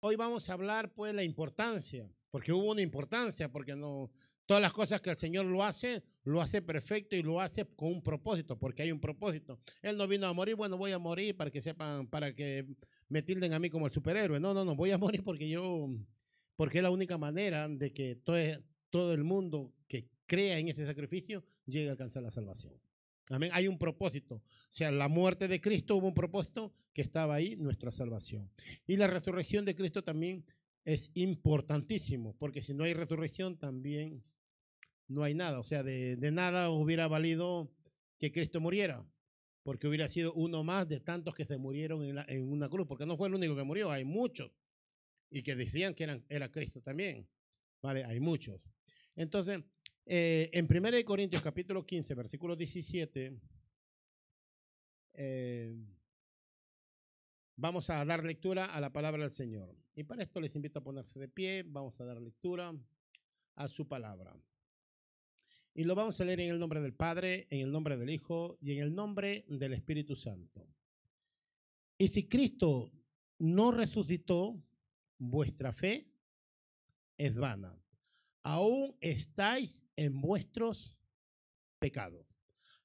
hoy vamos a hablar pues la importancia, porque hubo una importancia, porque no todas las cosas que el Señor lo hace, lo hace perfecto y lo hace con un propósito, porque hay un propósito. Él no vino a morir, bueno, voy a morir para que sepan, para que me tilden a mí como el superhéroe. No, no, no, voy a morir porque yo, porque es la única manera de que todo, todo el mundo que crea en ese sacrificio llegue a alcanzar la salvación. Amén. Hay un propósito. O sea, la muerte de Cristo hubo un propósito que estaba ahí, nuestra salvación. Y la resurrección de Cristo también es importantísimo, porque si no hay resurrección también no hay nada. O sea, de, nada hubiera valido que Cristo muriera, porque hubiera sido uno más de tantos que se murieron en, una cruz, porque no fue el único que murió, hay muchos. Y que decían que era Cristo también. Vale, hay muchos. Entonces, eh, en 1 Corintios capítulo 15, versículo 17, eh, vamos a dar lectura a la palabra del Señor. Y para esto les invito a ponerse de pie, vamos a dar lectura a su palabra. Y lo vamos a leer en el nombre del Padre, en el nombre del Hijo y en el nombre del Espíritu Santo. Y si Cristo no resucitó, vuestra fe es vana aún estáis en vuestros pecados.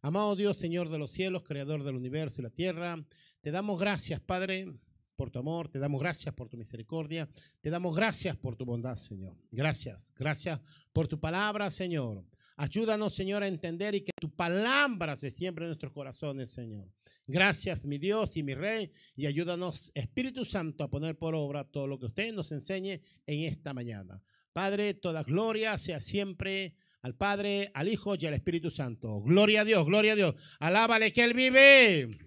Amado Dios, Señor de los cielos, Creador del universo y la tierra, te damos gracias, Padre, por tu amor, te damos gracias por tu misericordia, te damos gracias por tu bondad, Señor. Gracias, gracias por tu palabra, Señor. Ayúdanos, Señor, a entender y que tu palabra se siembre en nuestros corazones, Señor. Gracias, mi Dios y mi Rey, y ayúdanos, Espíritu Santo, a poner por obra todo lo que usted nos enseñe en esta mañana. Padre, toda gloria sea siempre al Padre, al Hijo y al Espíritu Santo. Gloria a Dios, gloria a Dios. Alábale que Él vive.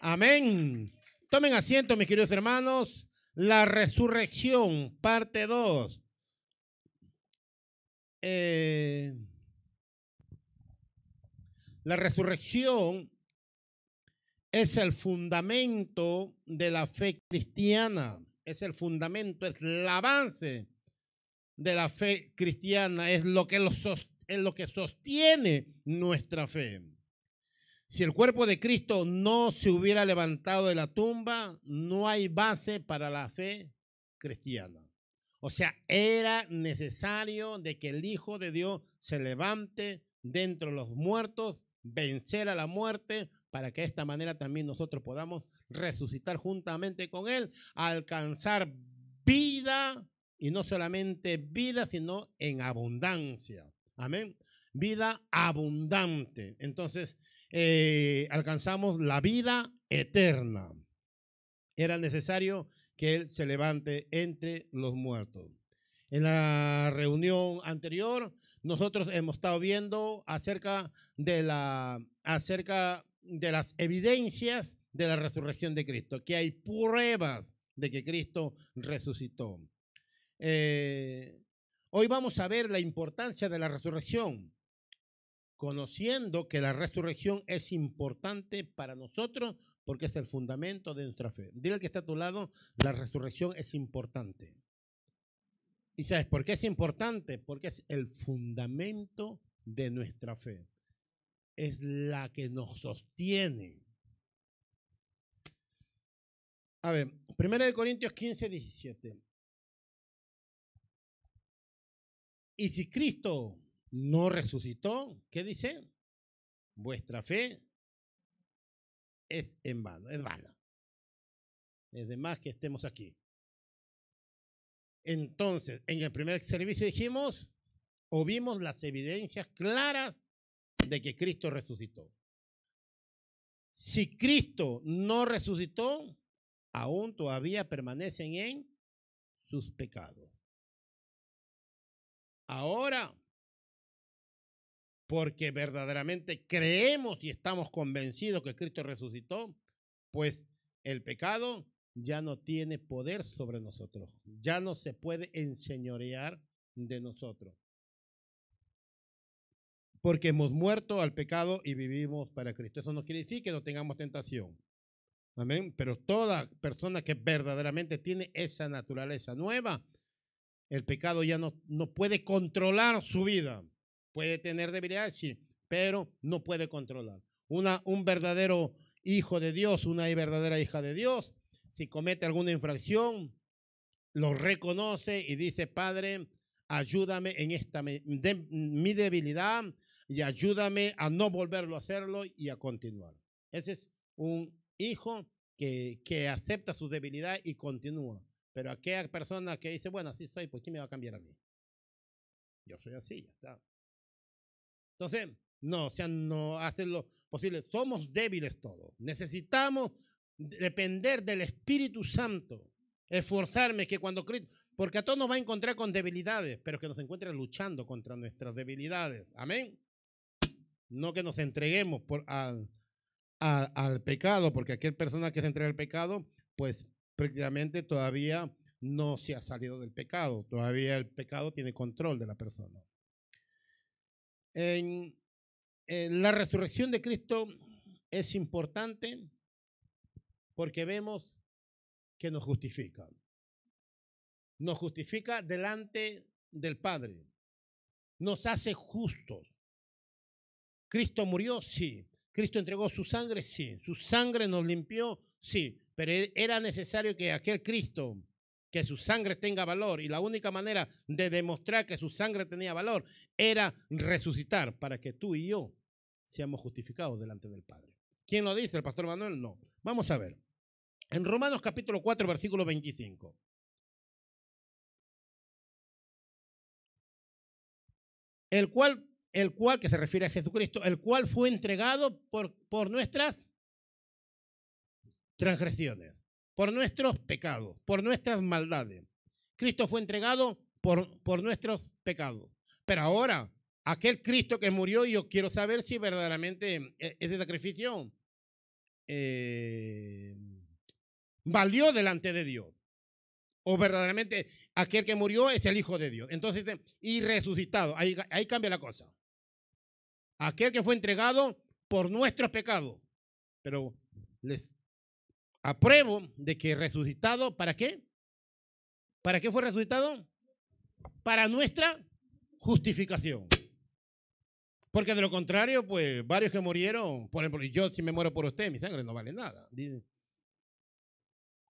Amén. Tomen asiento, mis queridos hermanos. La resurrección, parte 2. Eh, la resurrección es el fundamento de la fe cristiana. Es el fundamento, es la base de la fe cristiana, es lo que, es lo que sostiene nuestra fe. Si el cuerpo de Cristo no se hubiera levantado de la tumba, no hay base para la fe cristiana. O sea, era necesario de que el Hijo de Dios se levante dentro de los muertos, vencer a la muerte, para que de esta manera también nosotros podamos resucitar juntamente con Él, alcanzar vida y no solamente vida, sino en abundancia. Amén. Vida abundante. Entonces, eh, alcanzamos la vida eterna. Era necesario que Él se levante entre los muertos. En la reunión anterior, nosotros hemos estado viendo acerca de, la, acerca de las evidencias de la resurrección de Cristo, que hay pruebas de que Cristo resucitó. Eh, hoy vamos a ver la importancia de la resurrección, conociendo que la resurrección es importante para nosotros porque es el fundamento de nuestra fe. Dile al que está a tu lado, la resurrección es importante. ¿Y sabes por qué es importante? Porque es el fundamento de nuestra fe. Es la que nos sostiene. A ver, 1 Corintios 15, 17. Y si Cristo no resucitó, ¿qué dice? Vuestra fe es en vano, es vana. Es de más que estemos aquí. Entonces, en el primer servicio dijimos, o vimos las evidencias claras de que Cristo resucitó. Si Cristo no resucitó, aún todavía permanecen en sus pecados. Ahora, porque verdaderamente creemos y estamos convencidos que Cristo resucitó, pues el pecado ya no tiene poder sobre nosotros, ya no se puede enseñorear de nosotros. Porque hemos muerto al pecado y vivimos para Cristo. Eso no quiere decir que no tengamos tentación. Amén. Pero toda persona que verdaderamente tiene esa naturaleza nueva, el pecado ya no, no puede controlar su vida. Puede tener debilidades, sí, pero no puede controlar. Una, un verdadero hijo de Dios, una verdadera hija de Dios, si comete alguna infracción, lo reconoce y dice, Padre, ayúdame en esta mi debilidad y ayúdame a no volverlo a hacerlo y a continuar. Ese es un hijo que, que acepta su debilidad y continúa. Pero aquella persona que dice, bueno, así soy, pues ¿quién me va a cambiar a mí? Yo soy así, ya está. Entonces, no, o sea, no hacen lo posible. Somos débiles todos. Necesitamos depender del Espíritu Santo. Esforzarme que cuando Cristo, porque a todos nos va a encontrar con debilidades, pero que nos encuentre luchando contra nuestras debilidades. Amén. No que nos entreguemos por, al, al pecado, porque aquel persona que se entrega al pecado, pues prácticamente todavía no se ha salido del pecado. Todavía el pecado tiene control de la persona. En, la resurrección de Cristo es importante porque vemos que nos justifica. Nos justifica delante del Padre. Nos hace justos. Cristo murió, sí. Cristo entregó su sangre, sí. Su sangre nos limpió, sí. Pero e, era necesario que aquel Cristo, que su sangre tenga valor, y la única manera de demostrar que su sangre tenía valor era resucitar para que tú y yo seamos justificados delante del Padre. ¿Quién lo dice? ¿El pastor Manuel? No. Vamos a ver. En Romanos capítulo 4, versículo 25. El cual, el cual, que se refiere a Jesucristo, el cual fue entregado por, por nuestras transgresiones, por nuestros pecados, por nuestras maldades. Cristo fue entregado por, por nuestros pecados. Pero ahora, aquel Cristo que murió, yo quiero saber si verdaderamente eh, ese sacrificio eh, valió delante de Dios. O verdaderamente aquel que murió es el Hijo de Dios. Entonces, y resucitado. Ahí, ahí cambia la cosa. Aquel que fue entregado por nuestros pecados. Pero les apruebo de que resucitado, ¿para qué? ¿Para qué fue resucitado? Para nuestra justificación. Porque de lo contrario, pues varios que murieron, por ejemplo, yo si me muero por usted, mi sangre no vale nada.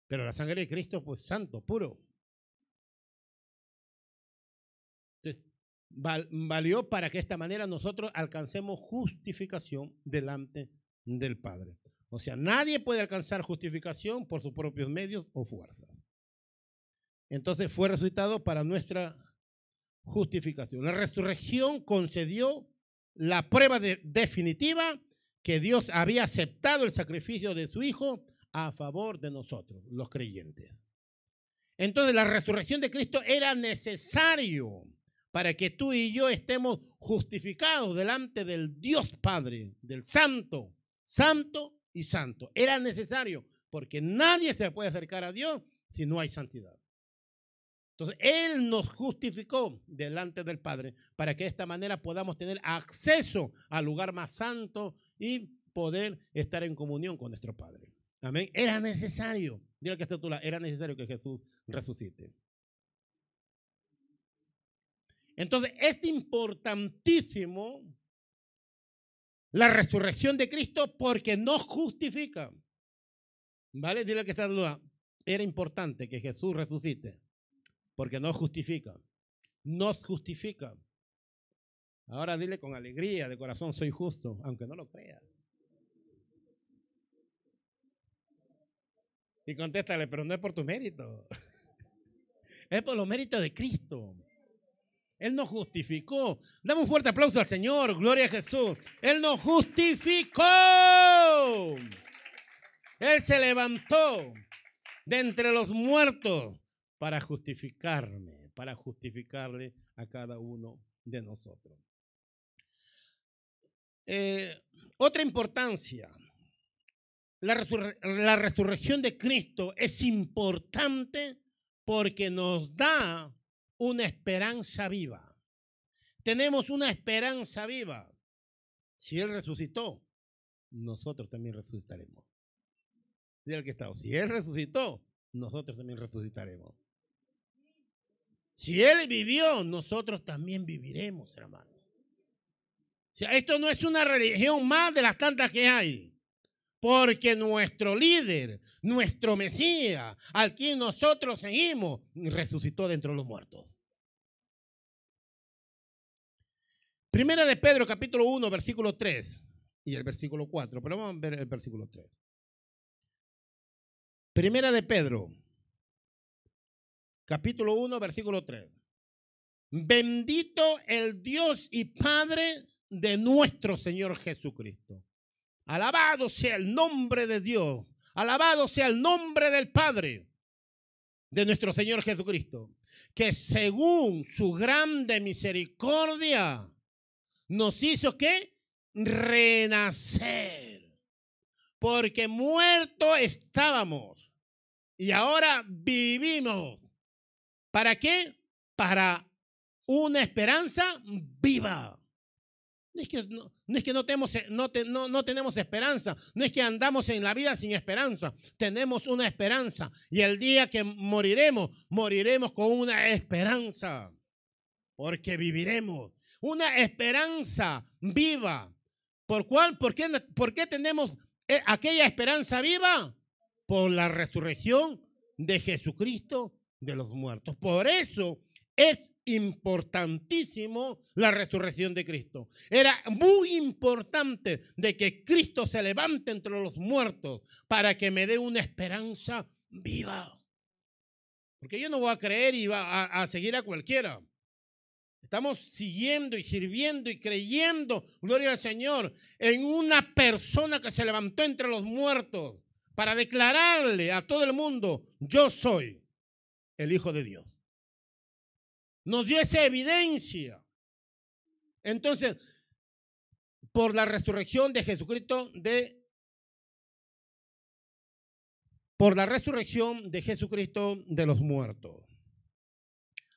Pero la sangre de Cristo, pues santo, puro. Entonces, valió para que de esta manera nosotros alcancemos justificación delante del Padre. O sea, nadie puede alcanzar justificación por sus propios medios o fuerzas. Entonces fue resucitado para nuestra justificación. La resurrección concedió la prueba definitiva que Dios había aceptado el sacrificio de su Hijo a favor de nosotros, los creyentes. Entonces la resurrección de Cristo era necesario para que tú y yo estemos justificados delante del Dios Padre, del Santo, Santo y santo. Era necesario porque nadie se puede acercar a Dios si no hay santidad. Entonces, Él nos justificó delante del Padre para que de esta manera podamos tener acceso al lugar más santo y poder estar en comunión con nuestro Padre. Amén. Era necesario, diga que está tú, era necesario que Jesús resucite. Entonces, es importantísimo la resurrección de Cristo porque nos justifica. ¿Vale? Dile que está duda. Era importante que Jesús resucite porque nos justifica. Nos justifica. Ahora dile con alegría de corazón, soy justo, aunque no lo creas. Y contéstale, pero no es por tu mérito. Es por los méritos de Cristo. Él nos justificó. Dame un fuerte aplauso al Señor. Gloria a Jesús. Él nos justificó. Él se levantó de entre los muertos para justificarme, para justificarle a cada uno de nosotros. Eh, otra importancia. La, la resurrección de Cristo es importante porque nos da una esperanza viva. Tenemos una esperanza viva. Si Él resucitó, nosotros también resucitaremos. Diga que está. Si Él resucitó, nosotros también resucitaremos. Si Él vivió, nosotros también viviremos, hermano. O sea, esto no es una religión más de las tantas que hay. Porque nuestro líder, nuestro Mesías, al quien nosotros seguimos, resucitó dentro de los muertos. Primera de Pedro, capítulo 1, versículo 3 y el versículo 4, pero vamos a ver el versículo 3. Primera de Pedro, capítulo 1, versículo 3. Bendito el Dios y Padre de nuestro Señor Jesucristo. Alabado sea el nombre de Dios. Alabado sea el nombre del Padre de nuestro Señor Jesucristo. Que según su grande misericordia nos hizo que renacer. Porque muertos estábamos y ahora vivimos. ¿Para qué? Para una esperanza viva. No es que no, es que no, tenemos, no, no, tenemos esperanza, no es que andamos en la vida sin esperanza, tenemos una esperanza y el día que moriremos, moriremos con una esperanza, porque viviremos, una esperanza viva. ¿Por cuál? ¿Por qué, por qué tenemos eh, aquella esperanza viva? Por la resurrección de Jesucristo de los muertos. Por eso es importantísimo la resurrección de Cristo. Era muy importante de que Cristo se levante entre los muertos para que me dé una esperanza viva. Porque yo no voy a creer y va a, seguir a cualquiera. Estamos siguiendo y sirviendo y creyendo, gloria al Señor, en una persona que se levantó entre los muertos para declararle a todo el mundo, yo soy el Hijo de Dios nos dio esa evidencia. Entonces, por la resurrección de Jesucristo de por la resurrección de Jesucristo de los muertos.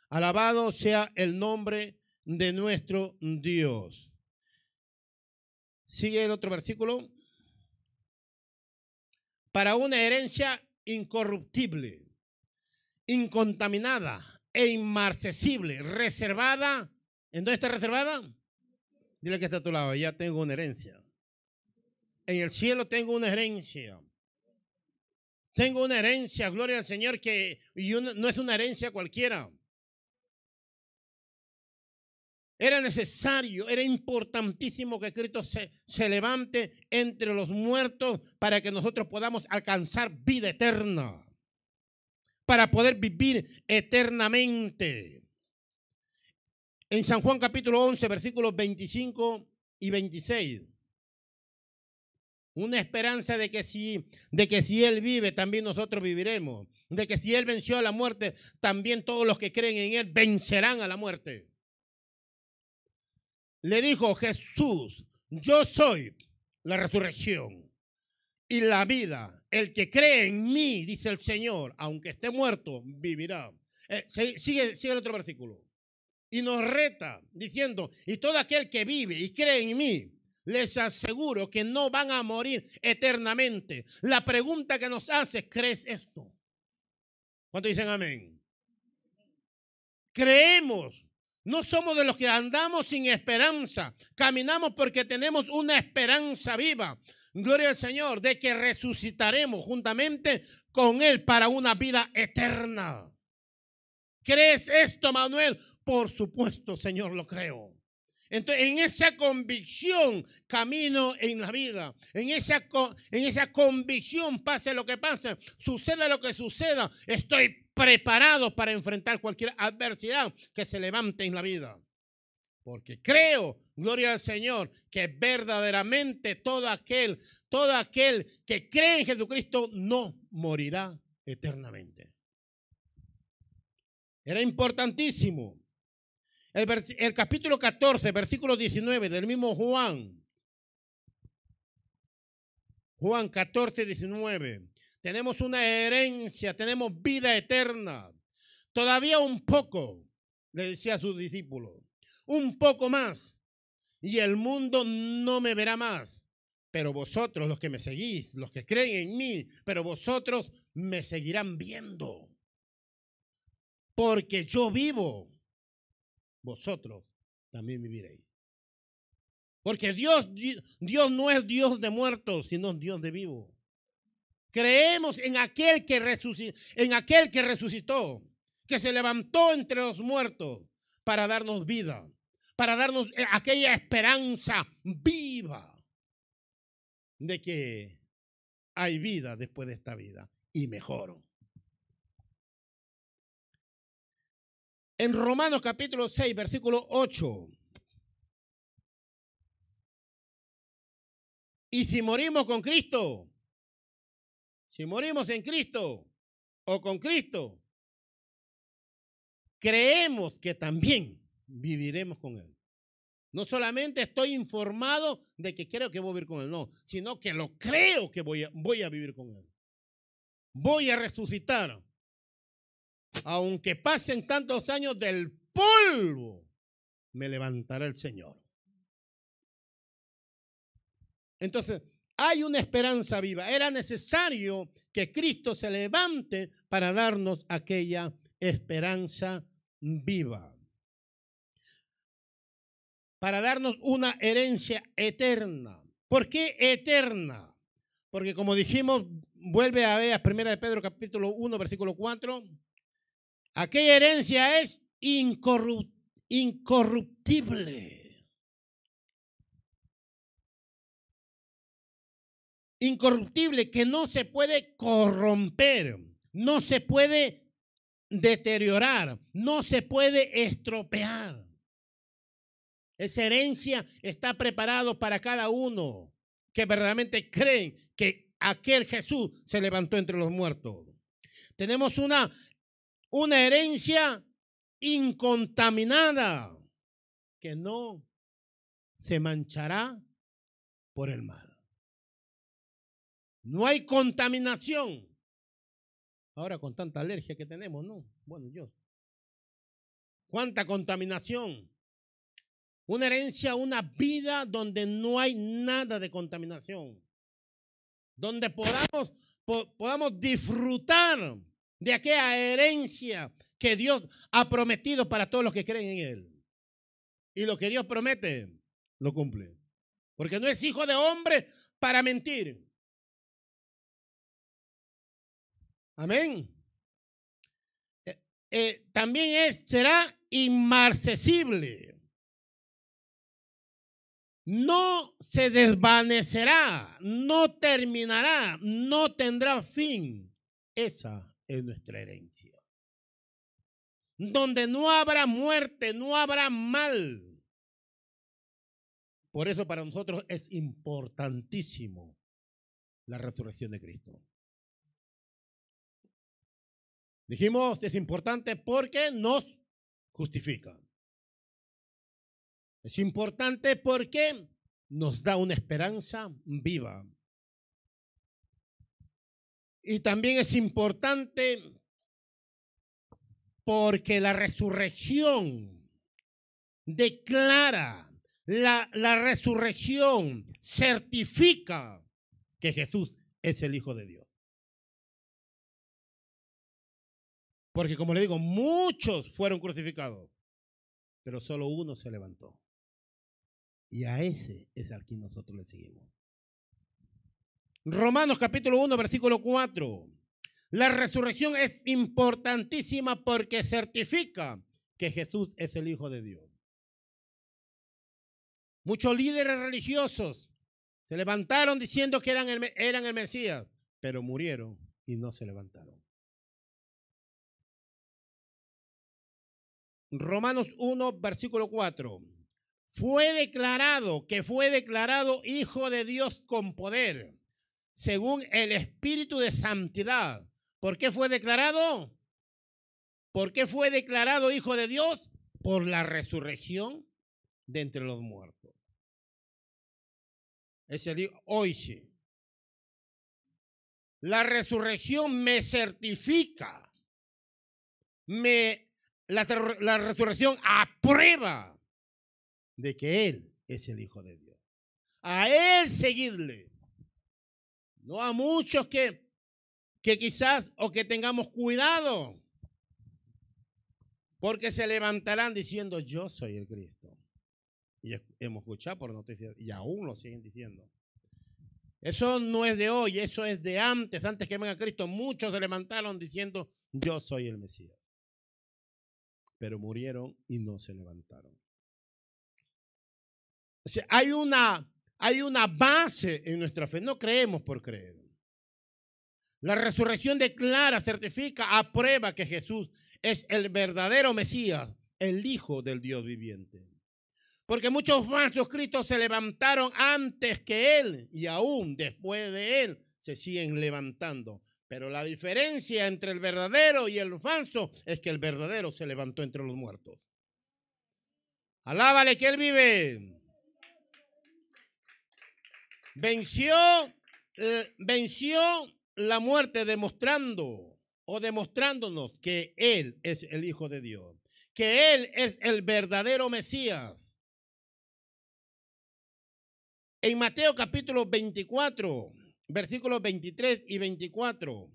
Alabado sea el nombre de nuestro Dios. Sigue el otro versículo. Para una herencia incorruptible, incontaminada, e inmarcesible, reservada. ¿En dónde está reservada? Dile que está a tu lado, ya tengo una herencia. En el cielo tengo una herencia. Tengo una herencia, gloria al Señor, que y no es una herencia cualquiera. Era necesario, era importantísimo que Cristo se, se levante entre los muertos para que nosotros podamos alcanzar vida eterna para poder vivir eternamente. En San Juan capítulo 11, versículos 25 y 26. Una esperanza de que si de que si él vive, también nosotros viviremos. De que si él venció a la muerte, también todos los que creen en él vencerán a la muerte. Le dijo Jesús, yo soy la resurrección y la vida. El que cree en mí, dice el Señor, aunque esté muerto, vivirá. Eh, sigue, sigue el otro versículo. Y nos reta diciendo, y todo aquel que vive y cree en mí, les aseguro que no van a morir eternamente. La pregunta que nos hace, ¿crees esto? ¿Cuántos dicen amén? Creemos. No somos de los que andamos sin esperanza. Caminamos porque tenemos una esperanza viva gloria al Señor, de que resucitaremos juntamente con Él para una vida eterna. ¿Crees esto, Manuel? Por supuesto, Señor, lo creo. Entonces, en esa convicción camino en la vida. En esa, en esa convicción, pase lo que pase, suceda lo que suceda, estoy preparado para enfrentar cualquier adversidad que se levante en la vida. Porque creo, gloria al Señor, que verdaderamente todo aquel, todo aquel que cree en Jesucristo no morirá eternamente. Era importantísimo. El, el, capítulo 14, versículo 19 del mismo Juan. Juan 14, 19. Tenemos una herencia, tenemos vida eterna. Todavía un poco, le decía a sus discípulos un poco más, y el mundo no me verá más. Pero vosotros, los que me seguís, los que creen en mí, pero vosotros me seguirán viendo. Porque yo vivo, vosotros también viviréis. Porque Dios, Dios no es Dios de muertos, sino Dios de vivos. Creemos en aquel que resucitó, en aquel que resucitó, que se levantó entre los muertos para darnos vida, para darnos eh, aquella esperanza viva de que hay vida después de esta vida y mejor. En Romanos capítulo 6, versículo 8. Y si morimos con Cristo, si morimos en Cristo o con Cristo, creemos que también viviremos con Él. No solamente estoy informado de que creo que voy a vivir con Él, no, sino que lo creo que voy a, voy a vivir con Él. Voy a resucitar. Aunque pasen tantos años del polvo, me levantará el Señor. Entonces, hay una esperanza viva. Era necesario que Cristo se levante para darnos aquella esperanza viva. Para darnos una herencia eterna. ¿Por qué eterna? Porque como dijimos, vuelve a ver a 1 de Pedro capítulo 1, versículo 4. Aquella herencia es incorruptible incorruptible que no se puede corromper, no se puede deteriorar, no se puede estropear. Esa herencia está preparado para cada uno que verdaderamente creen que aquel Jesús se levantó entre los muertos. Tenemos una, una herencia incontaminada que no se manchará por el mal. No hay contaminación. Ahora con tanta alergia que tenemos, ¿no? Bueno, yo. ¿Cuánta contaminación? Una herencia, una vida donde no hay nada de contaminación. Donde podamos, podamos disfrutar de aquella herencia que Dios ha prometido para todos los que creen en Él. Y lo que Dios promete, lo cumple. Porque no es hijo de hombre para mentir. Amén. Eh, eh, también es, será inmarcesible. No se desvanecerá, no terminará, no tendrá fin. Esa es nuestra herencia. Donde no habrá muerte, no habrá mal. Por eso para nosotros es importantísimo la resurrección de Cristo. Dijimos, es importante porque nos justifica. Es importante porque nos da una esperanza viva. Y también es importante porque la resurrección declara, la, la resurrección certifica que Jesús es el Hijo de Dios. Porque como le digo, muchos fueron crucificados, pero solo uno se levantó. Y a ese es al que nosotros le seguimos. Romanos capítulo 1, versículo 4. La resurrección es importantísima porque certifica que Jesús es el Hijo de Dios. Muchos líderes religiosos se levantaron diciendo que eran el, eran el Mesías, pero murieron y no se levantaron. Romanos 1, versículo 4. Fue declarado que fue declarado hijo de Dios con poder, según el Espíritu de Santidad. ¿Por qué fue declarado? ¿Por qué fue declarado hijo de Dios? Por la resurrección de entre los muertos. Es el sí. La resurrección me certifica, me la, resurrección aprueba de que Él es el Hijo de Dios. A Él seguirle. No a muchos que, que quizás o que tengamos cuidado. Porque se levantarán diciendo, yo soy el Cristo. Y hemos escuchado por noticias y aún lo siguen diciendo. Eso no es de hoy, eso es de antes, antes que venga Cristo. Muchos se levantaron diciendo, yo soy el Mesías. Pero murieron y no se levantaron. Hay una, hay una base en nuestra fe, no creemos por creer. La resurrección declara, certifica, aprueba que Jesús es el verdadero Mesías, el Hijo del Dios viviente. Porque muchos falsos cristos se levantaron antes que Él y aún después de Él se siguen levantando. Pero la diferencia entre el verdadero y el falso es que el verdadero se levantó entre los muertos. Alábale que Él vive. Venció, eh, venció la muerte demostrando o demostrándonos que Él es el Hijo de Dios, que Él es el verdadero Mesías en Mateo capítulo 24, versículos 23 y 24,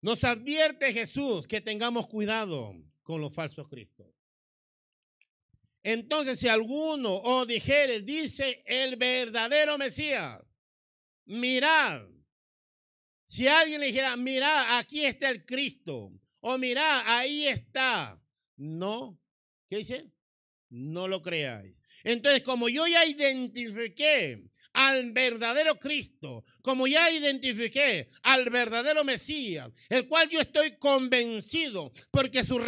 nos advierte Jesús que tengamos cuidado con los falsos cristos. Entonces, si alguno o dijere, dice el verdadero Mesías, mirad. Si alguien le dijera, mirad, aquí está el Cristo, o mirad, ahí está. No, ¿qué dice? No lo creáis. Entonces, como yo ya identifiqué al verdadero Cristo, como ya identifiqué al verdadero Mesías, el cual yo estoy convencido porque su,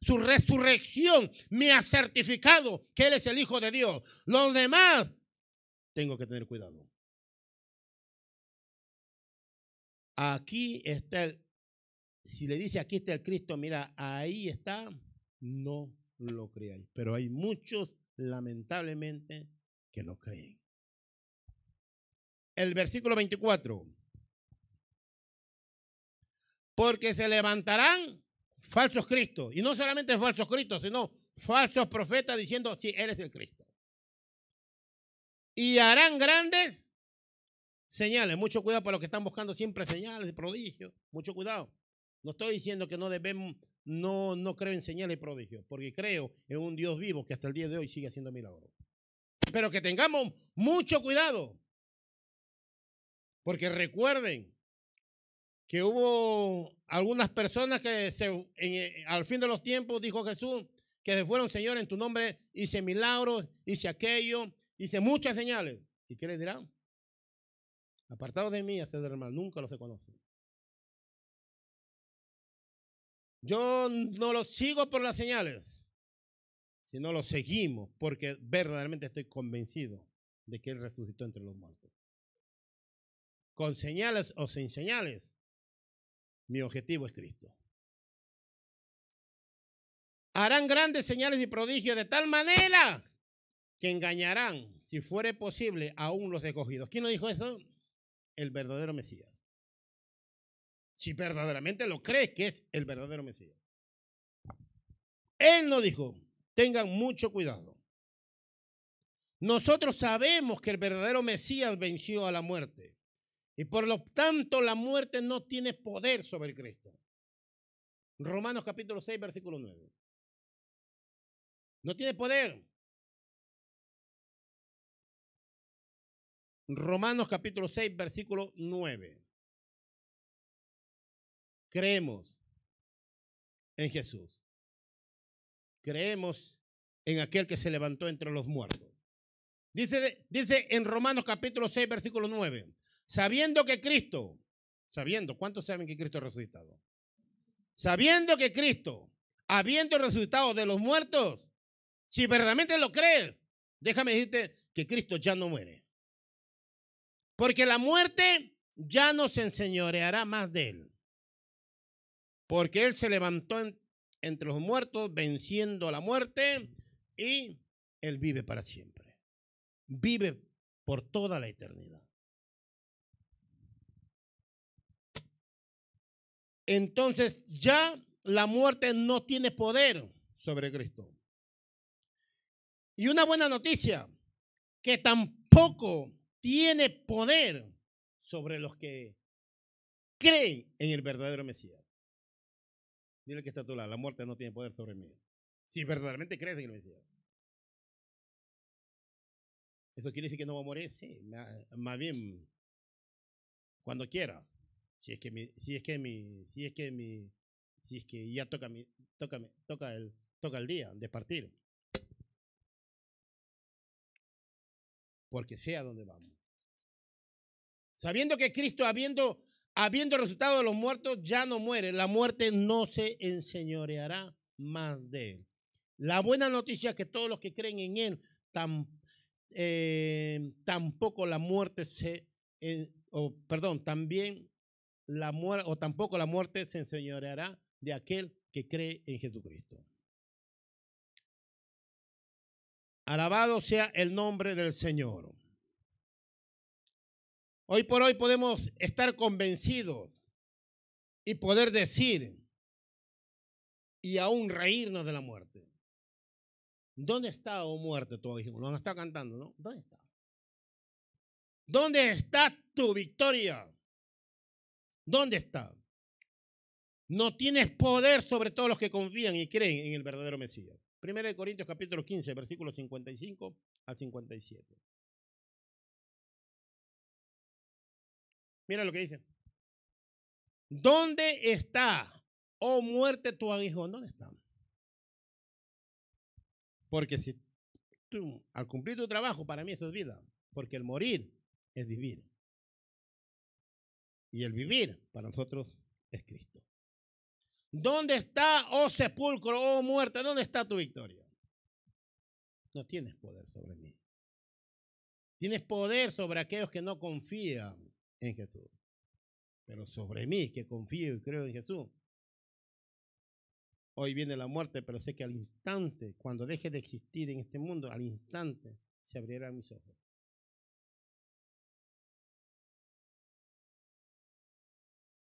su resurrección me ha certificado que Él es el Hijo de Dios. Los demás, tengo que tener cuidado. Aquí está el, si le dice aquí está el Cristo, mira, ahí está, no lo creáis. Pero hay muchos lamentablemente, que no creen. El versículo 24. Porque se levantarán falsos cristos. Y no solamente falsos cristos, sino falsos profetas diciendo, sí, eres el Cristo. Y harán grandes señales. Mucho cuidado para los que están buscando siempre señales de prodigio. Mucho cuidado. No estoy diciendo que no debemos no, no creo en señales y prodigios, porque creo en un Dios vivo que hasta el día de hoy sigue haciendo milagros. Pero que tengamos mucho cuidado, porque recuerden que hubo algunas personas que se, eh, al fin de los tiempos dijo Jesús que se fueron, Señor, en tu nombre hice milagros, hice aquello, hice muchas señales. ¿Y qué les dirán? Apartados de mí, hasta del mal, nunca los he conocido. Yo no lo sigo por las señales, sino lo seguimos porque verdaderamente estoy convencido de que Él resucitó entre los muertos. Con señales o sin señales, mi objetivo es Cristo. Harán grandes señales y prodigios de tal manera que engañarán, si fuere posible, aún los escogidos. ¿Quién nos dijo eso? El verdadero Mesías si verdaderamente lo crees que es el verdadero Mesías. Él nos dijo, tengan mucho cuidado. Nosotros sabemos que el verdadero Mesías venció a la muerte y por lo tanto la muerte no tiene poder sobre Cristo. Romanos capítulo 6, versículo 9. No tiene poder. Romanos capítulo 6, versículo 9 creemos en Jesús. Creemos en aquel que se levantó entre los muertos. Dice, en Romanos capítulo 6, versículo 9, sabiendo que Cristo, sabiendo, ¿cuántos saben que Cristo ha resucitado? Sabiendo que Cristo, habiendo resucitado de los muertos, si verdaderamente lo crees, déjame decirte que Cristo ya no muere. Porque la muerte ya no se enseñoreará más de él porque Él se levantó entre los muertos, venciendo a la muerte, y Él vive para siempre. Vive por toda la eternidad. Entonces ya la muerte no tiene poder sobre Cristo. Y una buena noticia, que tampoco tiene poder sobre los que creen en el verdadero Mesías. Dile que está a lado, la muerte no tiene poder sobre mí. Si verdaderamente crees en el Mesías. ¿Eso quiere decir que no va a morir? Sí, más bien cuando quiera. Si es que mi, si es que mi, si es que mi, si es que ya toca mi, toca, toca el, toca el día de partir. Porque sea donde vamos. Sabiendo que Cristo, habiendo, habiendo resultado de los muertos, ya no muere. La muerte no se enseñoreará más de él. La buena noticia es que todos los que creen en él, eh, tampoco la muerte se, o perdón, también la muerte, o tampoco la muerte se enseñoreará de aquel que cree en Jesucristo. Alabado sea el nombre del Señor. Hoy por hoy podemos estar convencidos y poder decir y aún reírnos de la muerte. ¿Dónde está, oh muerte, tu hijo? Lo han estado cantando, ¿no? ¿Dónde está? ¿Dónde está tu victoria? ¿Dónde está? No tienes poder sobre todos los que confían y creen en el verdadero Mesías. Primera de Corintios capítulo 15, versículos 55 al 57. Mira lo que dice. ¿Dónde está, oh muerte, tu aguijón? ¿Dónde está? Porque si tú, al cumplir tu trabajo, para mí eso es vida. Porque el morir es vivir. Y el vivir para nosotros es Cristo. ¿Dónde está, oh sepulcro, oh muerte? ¿Dónde está tu victoria? No tienes poder sobre mí. Tienes poder sobre aquellos que no confían en Jesús. Pero sobre mí, que confío y creo en Jesús. Hoy viene la muerte, pero sé que al instante, cuando deje de existir en este mundo, al instante se abrirán mis ojos.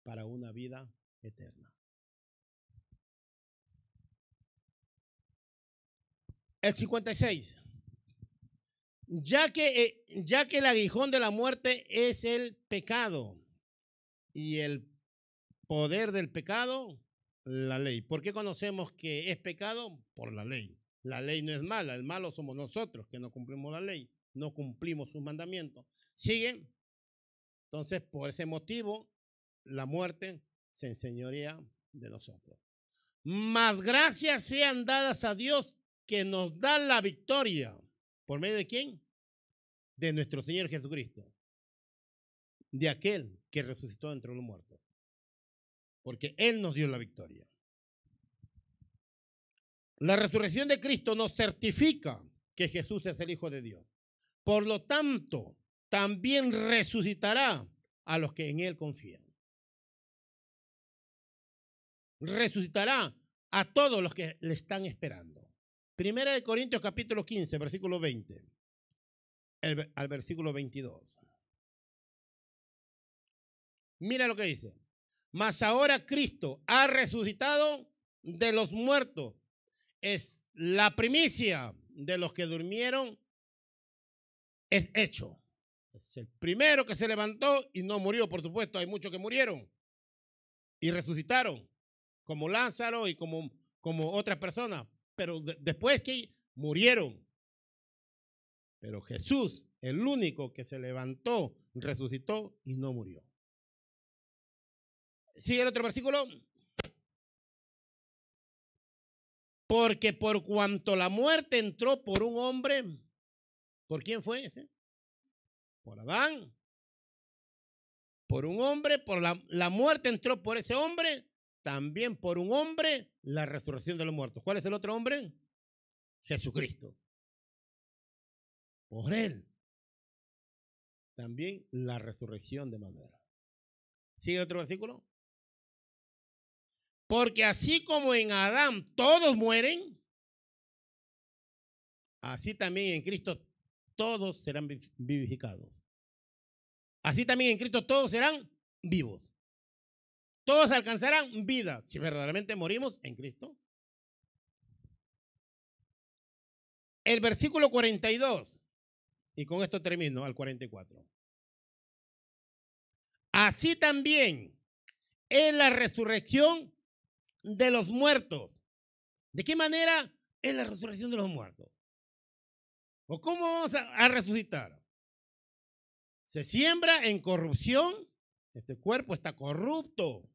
Para una vida eterna. El 56. Ya que, eh, ya que el aguijón de la muerte es el pecado y el poder del pecado, la ley. ¿Por qué conocemos que es pecado? Por la ley. La ley no es mala, el malo somos nosotros que no cumplimos la ley, no cumplimos sus mandamientos. ¿Sigue? Entonces, por ese motivo, la muerte se enseñorea de nosotros. Más gracias sean dadas a Dios que nos da la victoria. ¿Por medio de quién? De nuestro Señor Jesucristo. De aquel que resucitó entre los muertos. Porque Él nos dio la victoria. La resurrección de Cristo nos certifica que Jesús es el Hijo de Dios. Por lo tanto, también resucitará a los que en Él confían resucitará a todos los que le están esperando. Primera de Corintios capítulo 15, versículo 20 al versículo 22. Mira lo que dice. Mas ahora Cristo ha resucitado de los muertos. Es la primicia de los que durmieron. Es hecho. Es el primero que se levantó y no murió, por supuesto. Hay muchos que murieron y resucitaron como Lázaro y como, como otras personas, pero después que murieron. Pero Jesús, el único que se levantó, resucitó y no murió. Sigue el otro versículo. Porque por cuanto la muerte entró por un hombre, ¿por quién fue ese? Por Adán. Por un hombre, por la, la muerte entró por ese hombre, también por un hombre la resurrección de los muertos. ¿Cuál es el otro hombre? Jesucristo. Por él. También la resurrección de Manuel. ¿Sigue otro versículo? Porque así como en Adán todos mueren, así también en Cristo todos serán vivificados. Así también en Cristo todos serán vivos. Todos alcanzarán vida si verdaderamente morimos en Cristo. El versículo 42, y con esto termino al 44. Así también es la resurrección de los muertos. ¿De qué manera es la resurrección de los muertos. ¿O cómo vamos a, resucitar? Se siembra en corrupción. Este cuerpo está corrupto.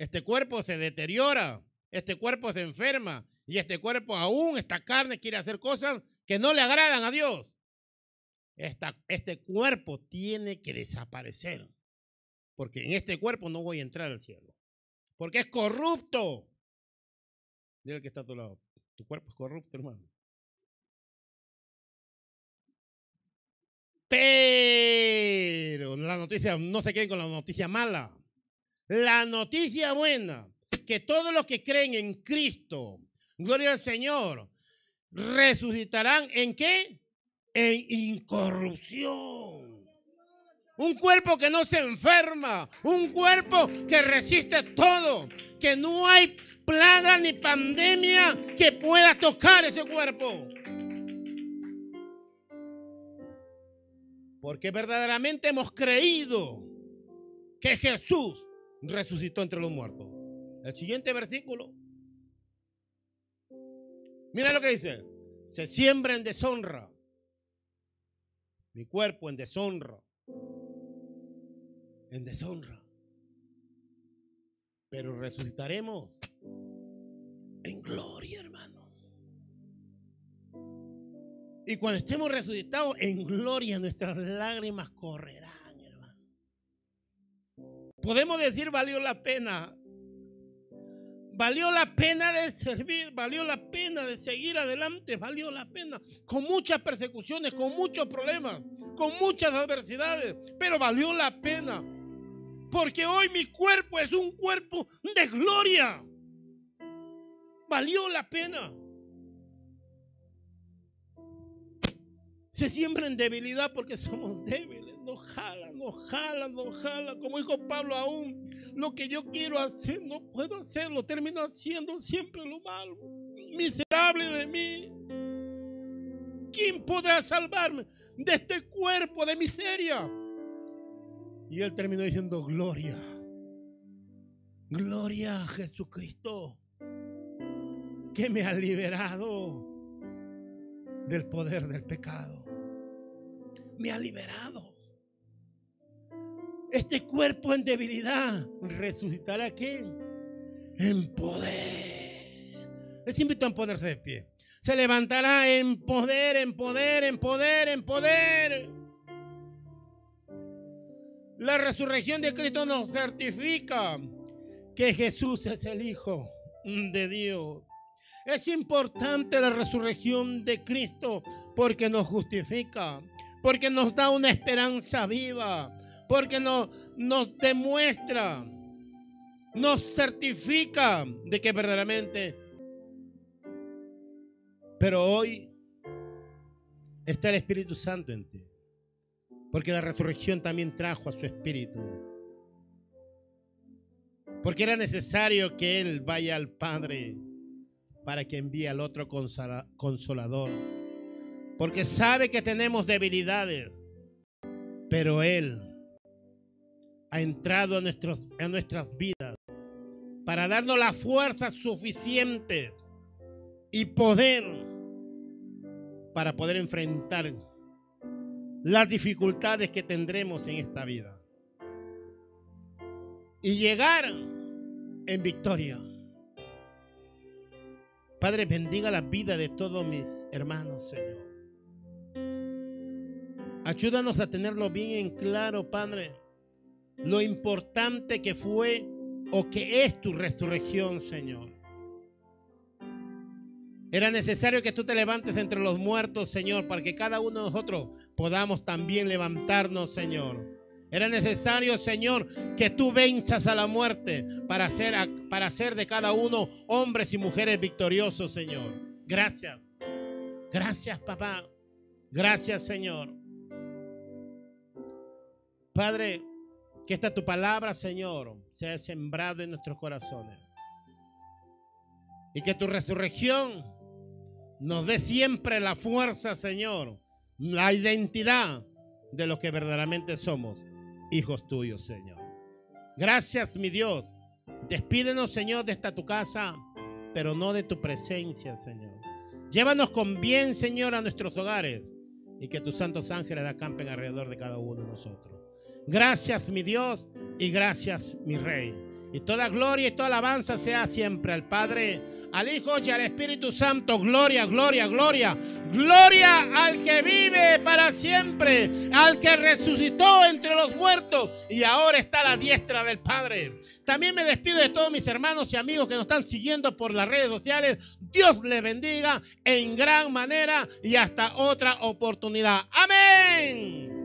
Este cuerpo se deteriora. Este cuerpo se enferma. Y este cuerpo aún, esta carne quiere hacer cosas que no le agradan a Dios. este cuerpo tiene que desaparecer. Porque en este cuerpo no voy a entrar al cielo. Porque es corrupto. Dile el que está a tu lado. Tu cuerpo es corrupto, hermano. Pero la noticia, no se queden con la noticia mala. La noticia buena, que todos los que creen en Cristo, gloria al Señor, resucitarán en qué? En incorrupción. Un cuerpo que no se enferma. Un cuerpo que resiste todo. Que no hay plaga ni pandemia que pueda tocar ese cuerpo. Porque verdaderamente hemos creído que Jesús resucitó entre los muertos. El siguiente versículo. Mira lo que dice. Se siembra en deshonra. Mi cuerpo en deshonra en deshonra. Pero resucitaremos en gloria, hermano. Y cuando estemos resucitados en gloria, nuestras lágrimas correrán. Podemos decir, valió la pena. Valió la pena de servir, valió la pena de seguir adelante, valió la pena. Con muchas persecuciones, con muchos problemas, con muchas adversidades, pero valió la pena porque hoy mi cuerpo es un cuerpo de gloria. Valió la pena. Se siembra en debilidad porque somos débiles. No jala, no jala, no jala. Como dijo Pablo aún, lo que yo quiero hacer no puedo hacerlo. Termino haciendo siempre lo malo. Miserable de mí. ¿Quién podrá salvarme de este cuerpo de miseria? Y él terminó diciendo, gloria, gloria a Jesucristo, que me ha liberado del poder del pecado. Me ha liberado. Este cuerpo en debilidad resucitará aquí en poder. Les invito a ponerse de pie. Se levantará en poder, en poder, en poder, en poder. La resurrección de Cristo nos certifica que Jesús es el Hijo de Dios. Es importante la resurrección de Cristo porque nos justifica, porque nos da una esperanza viva, porque nos, demuestra, nos certifica de que verdaderamente. Pero hoy está el Espíritu Santo en ti. Porque la resurrección también trajo a su espíritu. Porque era necesario que Él vaya al Padre para que envíe al otro consolador. Porque sabe que tenemos debilidades. Pero Él ha entrado a, nuestros, a nuestras vidas para darnos la fuerza suficiente y poder para poder enfrentar las dificultades que tendremos en esta vida. Y llegar en victoria. Padre, bendiga la vida de todos mis hermanos, Señor. Ayúdanos a tenerlo bien en claro, Padre, lo importante que fue o que es tu resurrección, Señor. Era necesario que tú te levantes entre los muertos, Señor, para que cada uno de nosotros podamos también levantarnos, Señor. Era necesario, Señor, que tú venzas a la muerte para hacer, para hacer de cada uno hombres y mujeres victoriosos, Señor. Gracias. Gracias, papá. Gracias, Señor. Padre, que esta tu palabra, Señor, sea sembrado en nuestros corazones. Y que tu resurrección nos dé siempre la fuerza, Señor, la identidad de lo que verdaderamente somos, hijos tuyos, Señor. Gracias, mi Dios. Despídenos, Señor, de esta tu casa. pero no de tu presencia, Señor. Llévanos con bien, Señor, a nuestros hogares y que tus santos ángeles acampen alrededor de cada uno de nosotros. Gracias, mi Dios, y gracias, mi Rey. Y toda gloria y toda alabanza sea siempre al Padre, al Hijo y al Espíritu Santo. Gloria, gloria, gloria. Gloria al que vive para siempre, al que resucitó entre los muertos y ahora está a la diestra del Padre. También me despido de todos mis hermanos y amigos que nos están siguiendo por las redes sociales. Dios les bendiga en gran manera y hasta otra oportunidad. Amén.